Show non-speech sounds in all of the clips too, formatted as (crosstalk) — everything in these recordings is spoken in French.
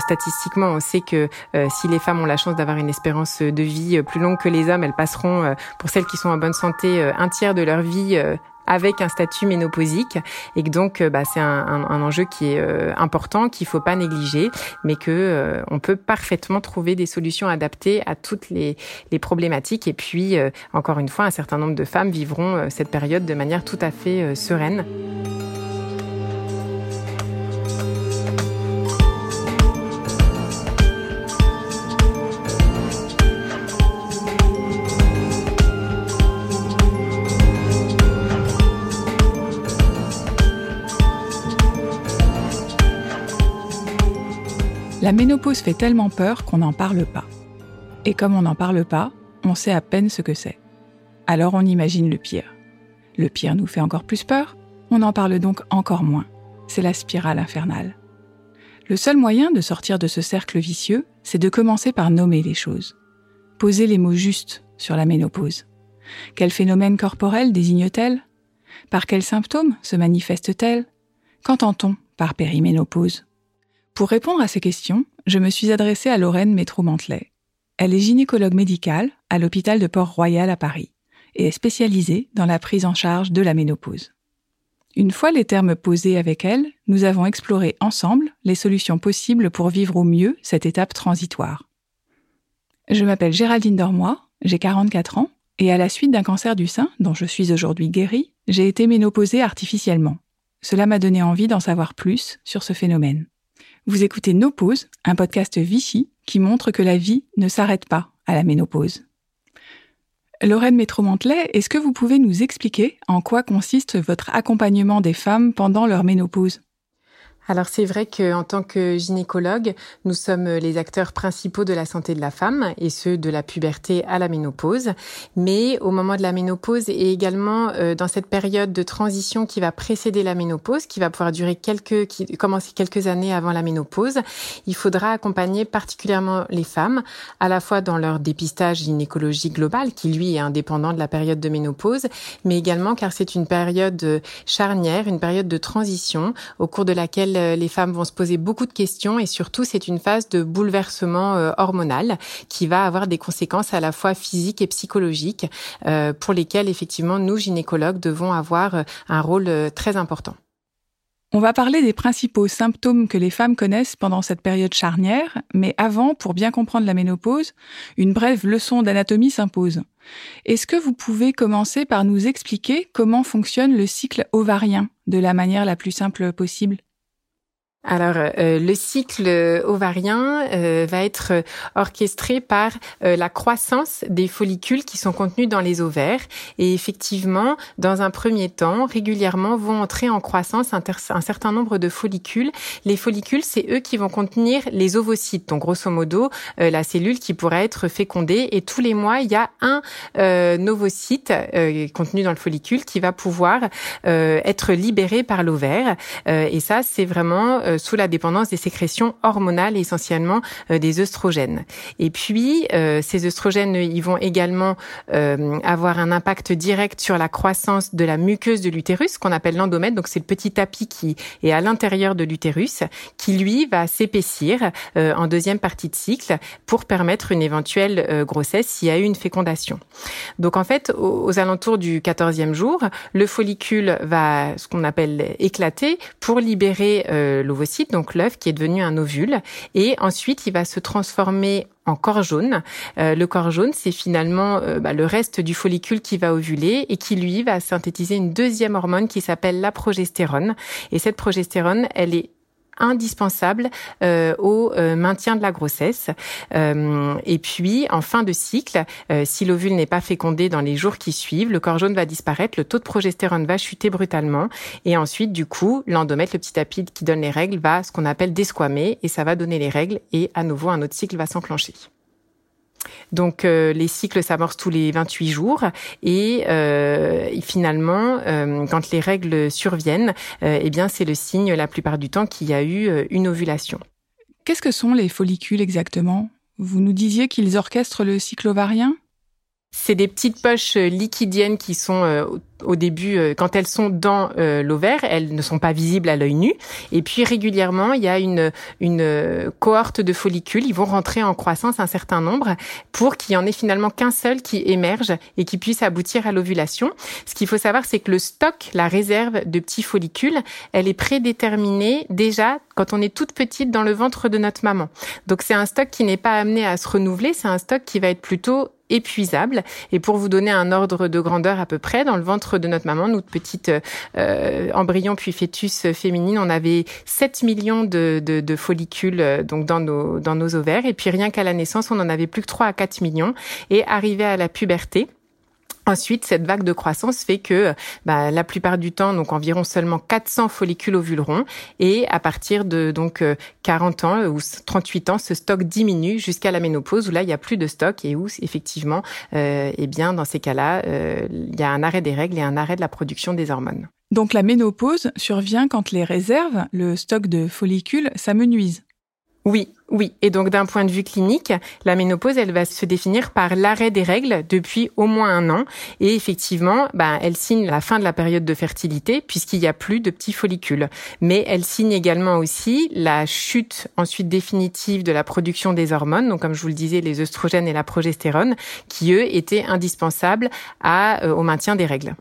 Statistiquement, on sait que si les femmes ont la chance d'avoir une espérance de vie plus longue que les hommes, elles passeront, pour celles qui sont en bonne santé, un tiers de leur vie avec un statut ménopausique et que donc bah, c'est un, enjeu qui est important qu'il faut pas négliger mais que on peut parfaitement trouver des solutions adaptées à toutes les problématiques et puis encore une fois un certain nombre de femmes vivront cette période de manière tout à fait sereine. La ménopause fait tellement peur qu'on n'en parle pas. Et comme on n'en parle pas, on sait à peine ce que c'est. Alors on imagine le pire. Le pire nous fait encore plus peur, on en parle donc encore moins. C'est la spirale infernale. Le seul moyen de sortir de ce cercle vicieux, c'est de commencer par nommer les choses. Poser les mots justes sur la ménopause. Quel phénomène corporel désigne-t-elle? Par quels symptômes se manifeste-t-elle? Qu'entend-on par périménopause? Pour répondre à ces questions, je me suis adressée à Lorraine Métro-Mantelet. Elle est gynécologue médicale à l'hôpital de Port-Royal à Paris et est spécialisée dans la prise en charge de la ménopause. Une fois les termes posés avec elle, nous avons exploré ensemble les solutions possibles pour vivre au mieux cette étape transitoire. Je m'appelle Géraldine Dormoy, j'ai 44 ans, et à la suite d'un cancer du sein, dont je suis aujourd'hui guérie, j'ai été ménopausée artificiellement. Cela m'a donné envie d'en savoir plus sur ce phénomène. Vous écoutez Nos pauses, un podcast Vichy qui montre que la vie ne s'arrête pas à la ménopause. Lorraine Métro-Mantelet, est-ce que vous pouvez nous expliquer en quoi consiste votre accompagnement des femmes pendant leur ménopause? Alors c'est vrai qu'en tant que gynécologue, nous sommes les acteurs principaux de la santé de la femme et ceux de la puberté à la ménopause. Mais au moment de la ménopause et également euh, dans cette période de transition qui va précéder la ménopause, qui va pouvoir durer quelques, qui commencer quelques années avant la ménopause, il faudra accompagner particulièrement les femmes à la fois dans leur dépistage gynécologique global qui lui est indépendant de la période de ménopause, mais également car c'est une période charnière, une période de transition au cours de laquelle euh, les femmes vont se poser beaucoup de questions et surtout c'est une phase de bouleversement euh, hormonal qui va avoir des conséquences à la fois physiques et psychologiques euh, pour lesquelles effectivement nous gynécologues devons avoir un rôle très important. On va parler des principaux symptômes que les femmes connaissent pendant cette période charnière, mais avant, pour bien comprendre la ménopause, une brève leçon d'anatomie s'impose. Est-ce que vous pouvez commencer par nous expliquer comment fonctionne le cycle ovarien de la manière la plus simple possible? Alors, euh, le cycle ovarien euh, va être orchestré par euh, la croissance des follicules qui sont contenus dans les ovaires. Et effectivement, dans un premier temps, régulièrement vont entrer en croissance un, un certain nombre de follicules. Les follicules, c'est eux qui vont contenir les ovocytes, donc grosso modo la cellule qui pourrait être fécondée. Et tous les mois, il y a un ovocyte contenu dans le follicule qui va pouvoir être libéré par l'ovaire. et ça, c'est vraiment euh, sous la dépendance des sécrétions hormonales, essentiellement euh, des œstrogènes. Et puis, euh, ces œstrogènes, ils vont également avoir un impact direct sur la croissance de la muqueuse de l'utérus, qu'on appelle l'endomètre. Donc, c'est le petit tapis qui est à l'intérieur de l'utérus, qui lui va s'épaissir en deuxième partie de cycle pour permettre une éventuelle grossesse s'il y a eu une fécondation. Donc, en fait, aux, alentours du 14e jour, le follicule va, ce qu'on appelle éclater, pour libérer donc l'œuf qui est devenu un ovule, et ensuite il va se transformer en corps jaune. Euh, le corps jaune, c'est finalement euh, bah, le reste du follicule qui va ovuler et qui lui va synthétiser une deuxième hormone qui s'appelle la progestérone. Et cette progestérone, elle est indispensable euh, au euh, maintien de la grossesse. Euh, et puis, en fin de cycle, si l'ovule n'est pas fécondé dans les jours qui suivent, le corps jaune va disparaître, le taux de progestérone va chuter brutalement, et ensuite, du coup, l'endomètre, le petit tapis qui donne les règles, va ce qu'on appelle desquamer, et ça va donner les règles, et à nouveau, un autre cycle va s'enclencher. Donc euh, les cycles s'amorcent tous les 28 jours et, euh, finalement, euh, quand les règles surviennent, eh bien c'est le signe la plupart du temps qu'il y a eu une ovulation. Qu'est-ce que sont les follicules exactement? Vous nous disiez qu'ils orchestrent le cycle ovarien? C'est des petites poches euh, liquidiennes qui sont euh, au début, euh, quand elles sont dans l'ovaire, elles ne sont pas visibles à l'œil nu. Et puis régulièrement, il y a une, une cohorte de follicules. Ils vont rentrer en croissance un certain nombre pour qu'il y en ait finalement qu'un seul qui émerge et qui puisse aboutir à l'ovulation. Ce qu'il faut savoir, c'est que le stock, la réserve de petits follicules, elle est prédéterminée déjà quand on est toute petite dans le ventre de notre maman. Donc c'est un stock qui n'est pas amené à se renouveler, c'est un stock qui va être plutôt épuisable. Et pour vous donner un ordre de grandeur à peu près, dans le ventre de notre maman, notre petite euh, embryon puis fœtus féminine, on avait 7 millions de, de, de follicules euh, donc dans nos, dans nos ovaires. Et puis rien qu'à la naissance, on en avait plus que 3 à 4 millions. Et arrivé à la puberté, Ensuite, cette vague de croissance fait que bah, la plupart du temps, donc environ seulement 400 follicules ovuleront, et à partir de donc 40 euh, ans ou 38 ans, ce stock diminue jusqu'à la ménopause où là il y a plus de stock et où effectivement, euh, eh bien dans ces cas-là, euh, il y a un arrêt des règles et un arrêt de la production des hormones. Donc la ménopause survient quand les réserves, le stock de follicules, s'amenuisent. Oui, oui. Et donc d'un point de vue clinique, la ménopause, elle va se définir par l'arrêt des règles depuis au moins un an. Et effectivement, bah, elle signe la fin de la période de fertilité puisqu'il n'y a plus de petits follicules. Mais elle signe également aussi la chute ensuite définitive de la production des hormones, donc comme je vous le disais, les œstrogènes et la progestérone, qui eux étaient indispensables euh, au maintien des règles.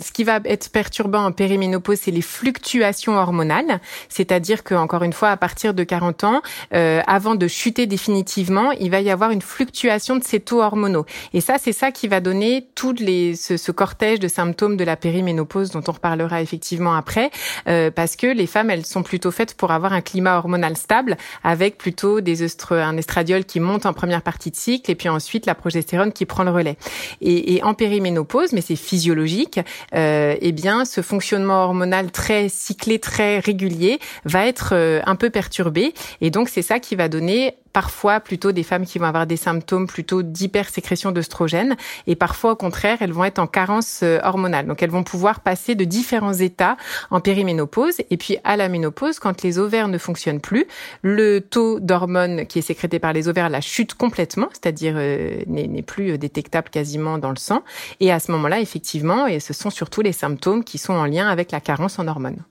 Ce qui va être perturbant en périménopause, c'est les fluctuations hormonales, c'est-à-dire que encore une fois, à partir de 40 ans, euh, avant de chuter définitivement, il va y avoir une fluctuation de ces taux hormonaux. Et ça, c'est ça qui va donner tout les, ce, ce, cortège de symptômes de la périménopause dont on reparlera effectivement après, euh, parce que les femmes, elles sont plutôt faites pour avoir un climat hormonal stable, avec plutôt des un estradiol qui monte en première partie de cycle, et puis ensuite la progestérone qui prend le relais. Et, et en périménopause, mais c'est physiologique, eh bien, ce fonctionnement hormonal très cyclé, très régulier, va être euh, un peu perturbé. Et donc, c'est ça qui va donner parfois plutôt des femmes qui vont avoir des symptômes plutôt d'hypersécrétion d'œstrogènes et parfois au contraire elles vont être en carence euh, hormonale. Donc elles vont pouvoir passer de différents états en périménopause et puis à la ménopause quand les ovaires ne fonctionnent plus, le taux d'hormones qui est sécrété par les ovaires la chute complètement, c'est-à-dire euh, n'est plus détectable quasiment dans le sang et à ce moment-là effectivement et ce sont surtout les symptômes qui sont en lien avec la carence en hormones.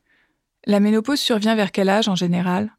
La ménopause survient vers quel âge en général?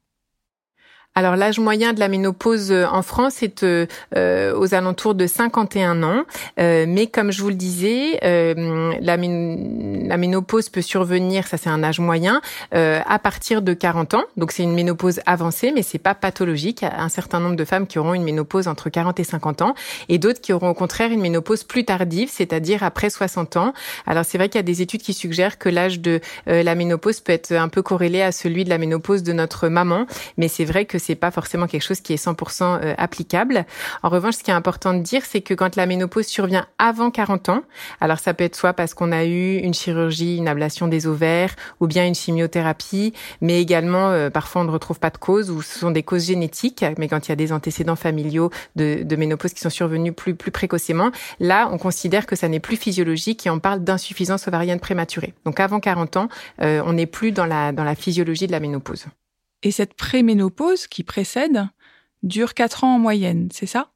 Alors l'âge moyen de la ménopause euh, en France est euh, euh, aux alentours de 51 ans, mais comme je vous le disais, la, ménopause peut survenir, ça c'est un âge moyen, à partir de 40 ans. Donc c'est une ménopause avancée, mais c'est pas pathologique. Un certain nombre de femmes qui auront une ménopause entre 40 et 50 ans, et d'autres qui auront au contraire une ménopause plus tardive, c'est-à-dire après 60 ans. Alors c'est vrai qu'il y a des études qui suggèrent que l'âge de la ménopause peut être un peu corrélé à celui de la ménopause de notre maman, mais c'est vrai que c'est pas forcément quelque chose qui est 100% euh, applicable. En revanche, ce qui est important de dire, c'est que quand la ménopause survient avant 40 ans, alors ça peut être soit parce qu'on a eu une chirurgie, une ablation des ovaires, ou bien une chimiothérapie, mais également euh, parfois on ne retrouve pas de cause ou ce sont des causes génétiques. Mais quand il y a des antécédents familiaux de, de ménopause qui sont survenus plus plus précocement, là on considère que ça n'est plus physiologique et on parle d'insuffisance ovarienne prématurée. Donc avant 40 ans, euh, on n'est plus dans la dans la physiologie de la ménopause. Et cette préménopause qui précède dure 4 ans en moyenne, c'est ça?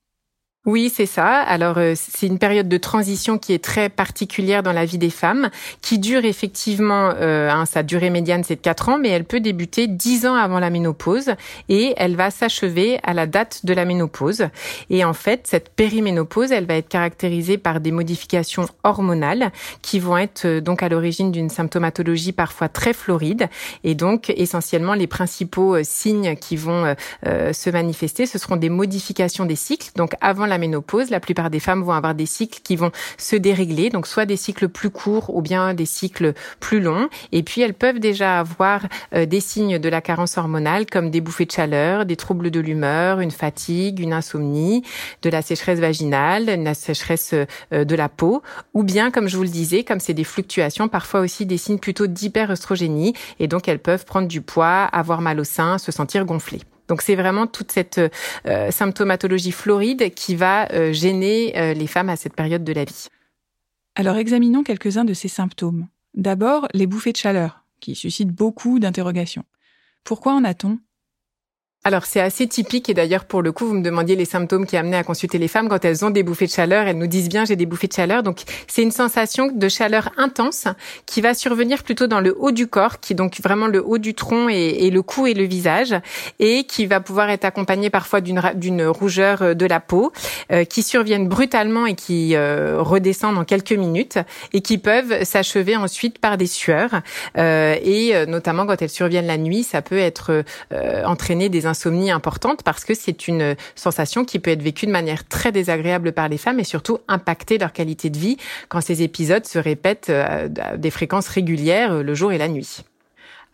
Oui, c'est ça. Alors euh, c'est une période de transition qui est très particulière dans la vie des femmes, qui dure effectivement, euh, hein, sa durée médiane c'est de 4 ans, mais elle peut débuter 10 ans avant la ménopause et elle va s'achever à la date de la ménopause. Et en fait, cette périménopause, elle va être caractérisée par des modifications hormonales qui vont être euh, donc à l'origine d'une symptomatologie parfois très floride. Et donc essentiellement les principaux euh, signes qui vont se manifester, ce seront des modifications des cycles. Donc avant la ménopause, la plupart des femmes vont avoir des cycles qui vont se dérégler, donc soit des cycles plus courts ou bien des cycles plus longs. Et puis elles peuvent déjà avoir euh, des signes de la carence hormonale comme des bouffées de chaleur, des troubles de l'humeur, une fatigue, une insomnie, de la sécheresse vaginale, une sécheresse euh, de la peau, ou bien comme je vous le disais, comme c'est des fluctuations, parfois aussi des signes plutôt d'hyperœstrogénie, et donc elles peuvent prendre du poids, avoir mal au sein, se sentir gonflées. Donc c'est vraiment toute cette euh, symptomatologie floride qui va euh, gêner euh, les femmes à cette période de la vie. Alors examinons quelques-uns de ces symptômes. D'abord, les bouffées de chaleur, qui suscitent beaucoup d'interrogations. Pourquoi en a-t-on alors c'est assez typique et d'ailleurs pour le coup vous me demandiez les symptômes qui amenaient à consulter les femmes quand elles ont des bouffées de chaleur, elles nous disent bien j'ai des bouffées de chaleur. Donc c'est une sensation de chaleur intense qui va survenir plutôt dans le haut du corps qui est donc vraiment le haut du tronc et, le cou et le visage et qui va pouvoir être accompagnée parfois d'une rougeur euh, de la peau euh, qui surviennent brutalement et qui euh, redescendent en quelques minutes et qui peuvent s'achever ensuite par des sueurs. Et notamment quand elles surviennent la nuit ça peut être entraîné des insomnie importante parce que c'est une sensation qui peut être vécue de manière très désagréable par les femmes et surtout impacter leur qualité de vie quand ces épisodes se répètent euh, à des fréquences régulières euh, le jour et la nuit.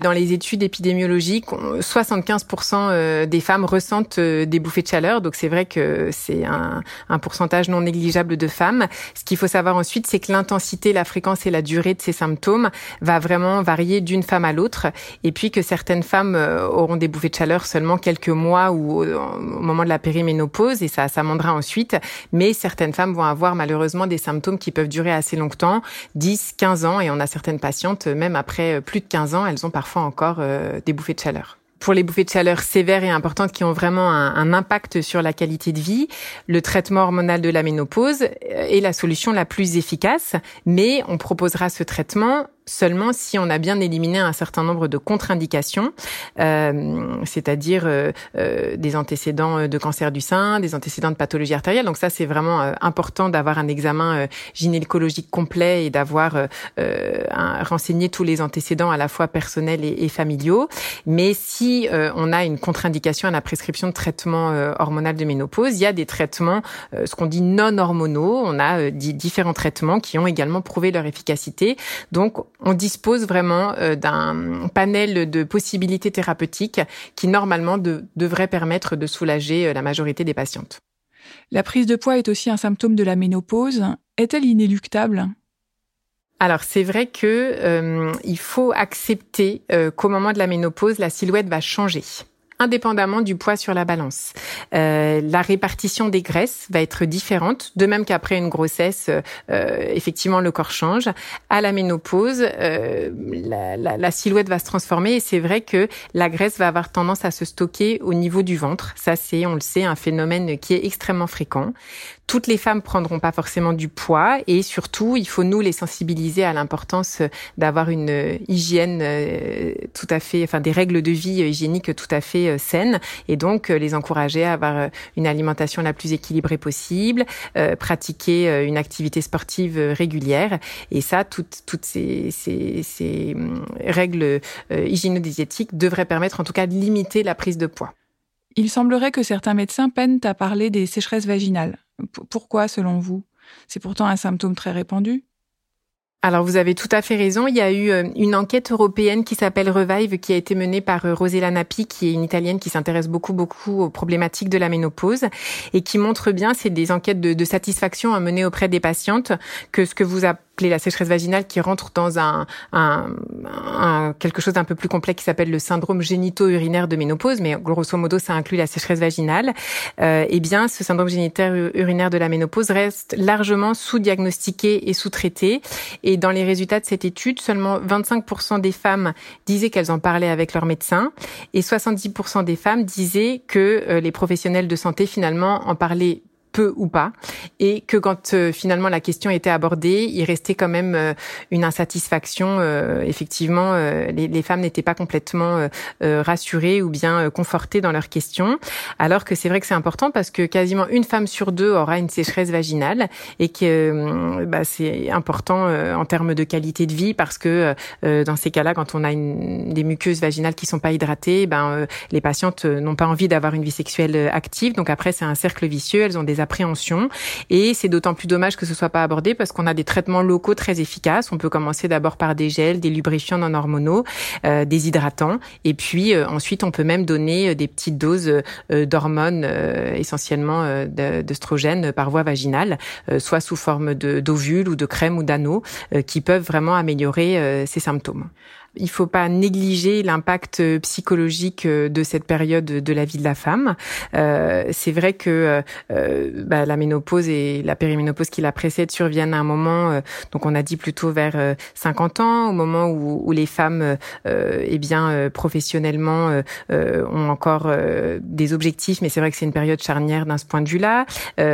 Dans les études épidémiologiques, 75% euh, des femmes ressentent euh, des bouffées de chaleur, donc c'est vrai que c'est un, pourcentage non négligeable de femmes. Ce qu'il faut savoir ensuite, c'est que l'intensité, la fréquence et la durée de ces symptômes va vraiment varier d'une femme à l'autre, et puis que certaines femmes euh, auront des bouffées de chaleur seulement quelques mois ou au moment de la périménopause, et ça s'amendera ensuite, mais certaines femmes vont avoir malheureusement des symptômes qui peuvent durer assez longtemps, 10, 15 ans, et on a certaines patientes, même après plus de 15 ans, elles ont parfois parfois encore euh, des bouffées de chaleur. Pour les bouffées de chaleur sévères et importantes qui ont vraiment un, un, impact sur la qualité de vie, le traitement hormonal de la ménopause est la solution la plus efficace, mais on proposera ce traitement seulement si on a bien éliminé un certain nombre de contre-indications, euh, c'est-à-dire euh, euh, des antécédents de cancer du sein, des antécédents de pathologie artérielle. Donc ça, c'est vraiment important d'avoir un examen gynécologique complet et d'avoir renseigné tous les antécédents à la fois personnels et, et familiaux. Mais si on a une contre-indication à la prescription de traitement hormonal de ménopause, il y a des traitements, ce qu'on dit non hormonaux. On a différents traitements qui ont également prouvé leur efficacité. Donc on dispose vraiment euh, d'un panel de possibilités thérapeutiques qui normalement devrait permettre de soulager euh, la majorité des patientes. La prise de poids est aussi un symptôme de la ménopause. Est-elle inéluctable? Alors c'est vrai que euh, il faut accepter qu'au moment de la ménopause, la silhouette va changer indépendamment du poids sur la balance. Euh, la répartition des graisses va être différente, de même qu'après une grossesse, euh, effectivement, le corps change. À la ménopause, euh, la, la, la, silhouette va se transformer et c'est vrai que la graisse va avoir tendance à se stocker au niveau du ventre. Ça, c'est, on le sait, un phénomène qui est extrêmement fréquent. Toutes les femmes prendront pas forcément du poids et surtout, il faut nous les sensibiliser à l'importance d'avoir une hygiène euh, tout à fait, enfin des règles de vie hygiéniques tout à fait euh, saines et donc euh, les encourager à avoir une alimentation la plus équilibrée possible, pratiquer une activité sportive régulière et ça, toutes, toutes ces, ces, ces hum, règles hygiéno-diététiques devraient permettre en tout cas de limiter la prise de poids. Il semblerait que certains médecins peinent à parler des sécheresses vaginales. Pourquoi, selon vous? C'est pourtant un symptôme très répandu. Alors vous avez tout à fait raison. Il y a eu euh, une enquête européenne qui s'appelle Revive, qui a été menée par euh, Rosella Nappi, qui est une italienne qui s'intéresse beaucoup beaucoup aux problématiques de la ménopause et qui montre bien, c'est des enquêtes de, satisfaction à mener auprès des patientes, que ce que vous la sécheresse vaginale qui rentre dans un, quelque chose d'un peu plus complexe qui s'appelle le syndrome génito-urinaire de ménopause, mais grosso modo ça inclut la sécheresse vaginale. Euh, eh bien, ce syndrome génito-urinaire de la ménopause reste largement sous-diagnostiqué et sous-traité. Et dans les résultats de cette étude, seulement 25% des femmes disaient qu'elles en parlaient avec leur médecin, et 70% des femmes disaient que euh, les professionnels de santé finalement en parlaient peu ou pas, et que quand euh, finalement la question était abordée, il restait quand même euh, une insatisfaction. Euh, effectivement, les, les, femmes n'étaient pas complètement rassurées ou bien confortées dans leurs questions, alors que c'est vrai que c'est important parce que quasiment une femme sur deux aura une sécheresse vaginale et que bah, c'est important en termes de qualité de vie parce que dans ces cas-là, quand on a une, des muqueuses vaginales qui sont pas hydratées, ben les patientes n'ont pas envie d'avoir une vie sexuelle active. Donc après, c'est un cercle vicieux. Elles ont des Et c'est d'autant plus dommage que ce soit pas abordé parce qu'on a des traitements locaux très efficaces. On peut commencer d'abord par des gels, des lubrifiants non hormonaux, euh, des hydratants. Et puis euh, ensuite, on peut même donner euh, des petites doses d'hormones, essentiellement d'œstrogènes par voie vaginale, soit sous forme d'ovules ou de crème ou d'anneaux, qui peuvent vraiment améliorer ces symptômes. Il faut pas négliger l'impact psychologique de cette période de la vie de la femme. c'est vrai que bah, la ménopause et la périménopause qui la précède surviennent à un moment, donc on a dit plutôt vers 50 ans, au moment où, où les femmes, eh bien professionnellement, ont encore des objectifs, mais c'est vrai que c'est une période charnière d'un ce point de vue-là.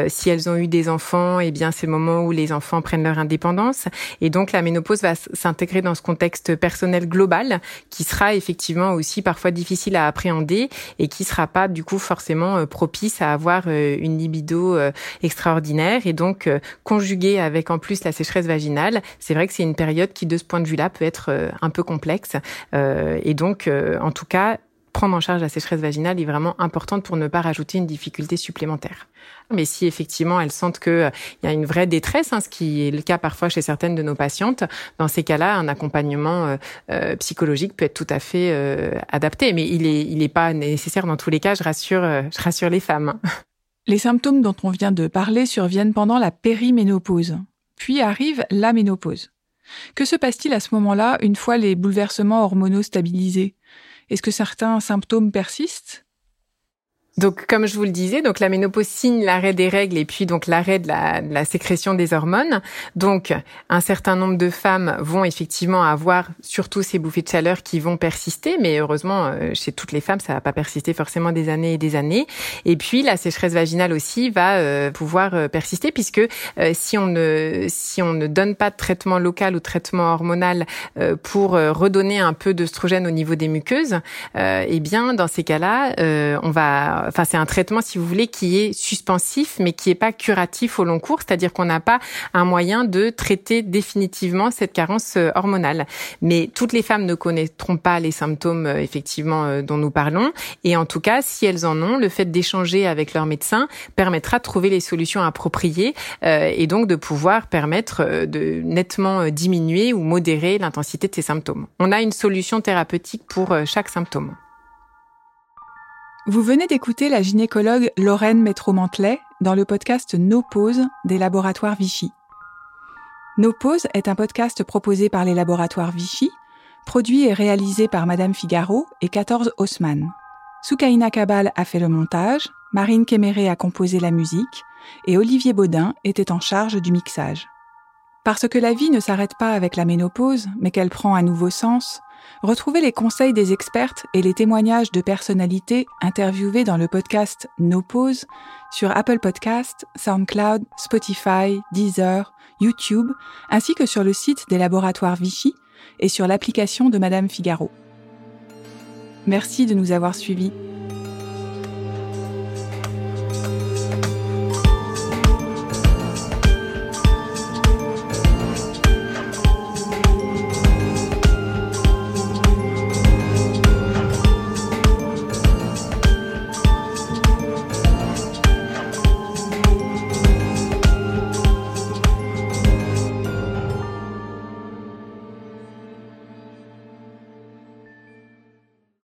si elles ont eu des enfants, eh bien c'est le moment où les enfants prennent leur indépendance. Et donc la ménopause va s'intégrer dans ce contexte personnel global qui sera effectivement aussi parfois difficile à appréhender et qui sera pas du coup forcément euh, propice à avoir euh, une libido euh, extraordinaire. Et donc conjugué avec en plus la sécheresse vaginale, c'est vrai que c'est une période qui de ce point de vue-là peut être un peu complexe. Et donc en tout cas prendre en charge la sécheresse vaginale est vraiment importante pour ne pas rajouter une difficulté supplémentaire. Mais si effectivement elles sentent qu'il euh, y a une vraie détresse, hein, ce qui est le cas parfois chez certaines de nos patientes, dans ces cas-là, un accompagnement euh, euh, psychologique peut être tout à fait adapté. Mais il est, il est pas nécessaire dans tous les cas. Je rassure, je rassure les femmes. (laughs) Les symptômes dont on vient de parler surviennent pendant la périménopause, puis arrive la ménopause. Que se passe-t-il à ce moment-là une fois les bouleversements hormonaux stabilisés? Est-ce que certains symptômes persistent? Donc, comme je vous le disais, donc la ménopause signe l'arrêt des règles et puis donc l'arrêt de la, sécrétion des hormones. Donc, un certain nombre de femmes vont effectivement avoir surtout ces bouffées de chaleur qui vont persister, mais heureusement, euh, chez toutes les femmes, ça va pas persister forcément des années et des années. Et puis, la sécheresse vaginale aussi va euh, pouvoir euh, persister puisque si on ne si on ne donne pas de traitement local ou traitement hormonal pour redonner un peu d'œstrogène au niveau des muqueuses, eh bien, dans ces cas-là, on va enfin c'est un traitement si vous voulez qui est suspensif mais qui est pas curatif au long cours, c'est-à-dire qu'on n'a pas un moyen de traiter définitivement cette carence euh, hormonale. Mais toutes les femmes ne connaîtront pas les symptômes euh, effectivement euh, dont nous parlons et en tout cas si elles en ont, le fait d'échanger avec leur médecin permettra de trouver les solutions appropriées et donc de pouvoir permettre de nettement diminuer ou modérer l'intensité de ces symptômes. On a une solution thérapeutique pour chaque symptôme. Vous venez d'écouter la gynécologue Lorraine Métro-Mantelet dans le podcast No Pause des laboratoires Vichy. No Pause est un podcast proposé par les laboratoires Vichy, produit et réalisé par Madame Figaro et 14 Haussmann. Soukaina Kabal a fait le montage, Marine Kéméré a composé la musique et Olivier Baudin était en charge du mixage. Parce que la vie ne s'arrête pas avec la ménopause, mais qu'elle prend un nouveau sens, Retrouvez les conseils des expertes et les témoignages de personnalités interviewées dans le podcast No Pause sur Apple Podcast, SoundCloud, Spotify, Deezer, YouTube, ainsi que sur le site des laboratoires Vichy et sur l'application de Madame Figaro. Merci de nous avoir suivis.